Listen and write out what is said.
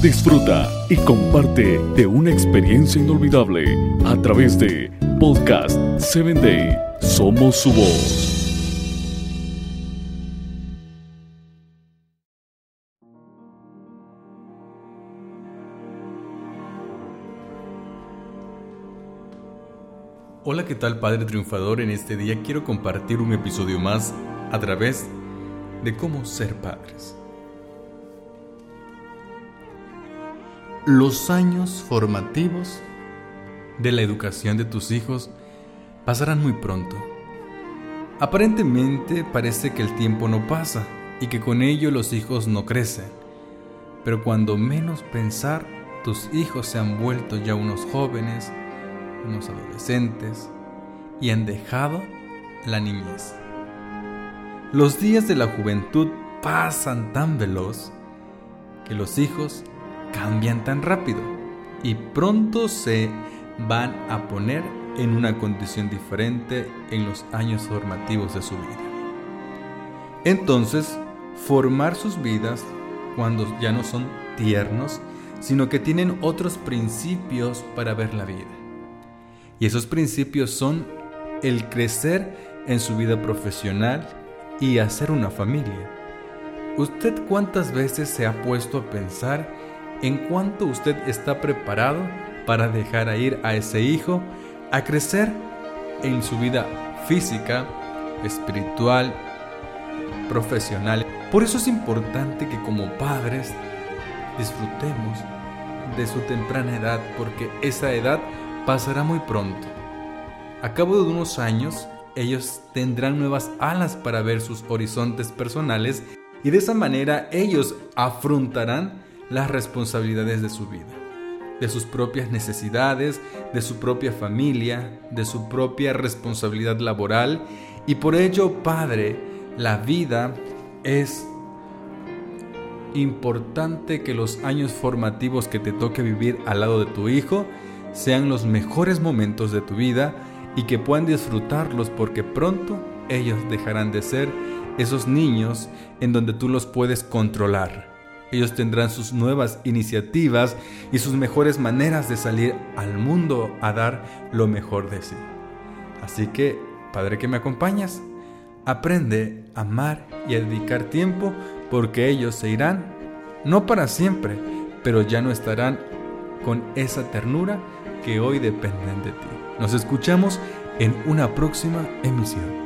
Disfruta y comparte de una experiencia inolvidable a través de Podcast 7 Day. Somos su voz. Hola, ¿qué tal Padre Triunfador? En este día quiero compartir un episodio más a través de cómo ser padres. Los años formativos de la educación de tus hijos pasarán muy pronto. Aparentemente parece que el tiempo no pasa y que con ello los hijos no crecen, pero cuando menos pensar, tus hijos se han vuelto ya unos jóvenes, unos adolescentes y han dejado la niñez. Los días de la juventud pasan tan veloz que los hijos cambian tan rápido y pronto se van a poner en una condición diferente en los años formativos de su vida. Entonces, formar sus vidas cuando ya no son tiernos, sino que tienen otros principios para ver la vida. Y esos principios son el crecer en su vida profesional y hacer una familia. ¿Usted cuántas veces se ha puesto a pensar en cuánto usted está preparado para dejar a ir a ese hijo a crecer en su vida física, espiritual, profesional? Por eso es importante que como padres disfrutemos de su temprana edad porque esa edad pasará muy pronto. A cabo de unos años, ellos tendrán nuevas alas para ver sus horizontes personales y de esa manera ellos afrontarán las responsabilidades de su vida, de sus propias necesidades, de su propia familia, de su propia responsabilidad laboral y por ello, Padre, la vida es importante que los años formativos que te toque vivir al lado de tu hijo sean los mejores momentos de tu vida y que puedan disfrutarlos porque pronto ellos dejarán de ser esos niños en donde tú los puedes controlar. Ellos tendrán sus nuevas iniciativas y sus mejores maneras de salir al mundo a dar lo mejor de sí. Así que, Padre que me acompañas, aprende a amar y a dedicar tiempo porque ellos se irán, no para siempre, pero ya no estarán con esa ternura que hoy dependen de ti. Nos escuchamos en una próxima emisión.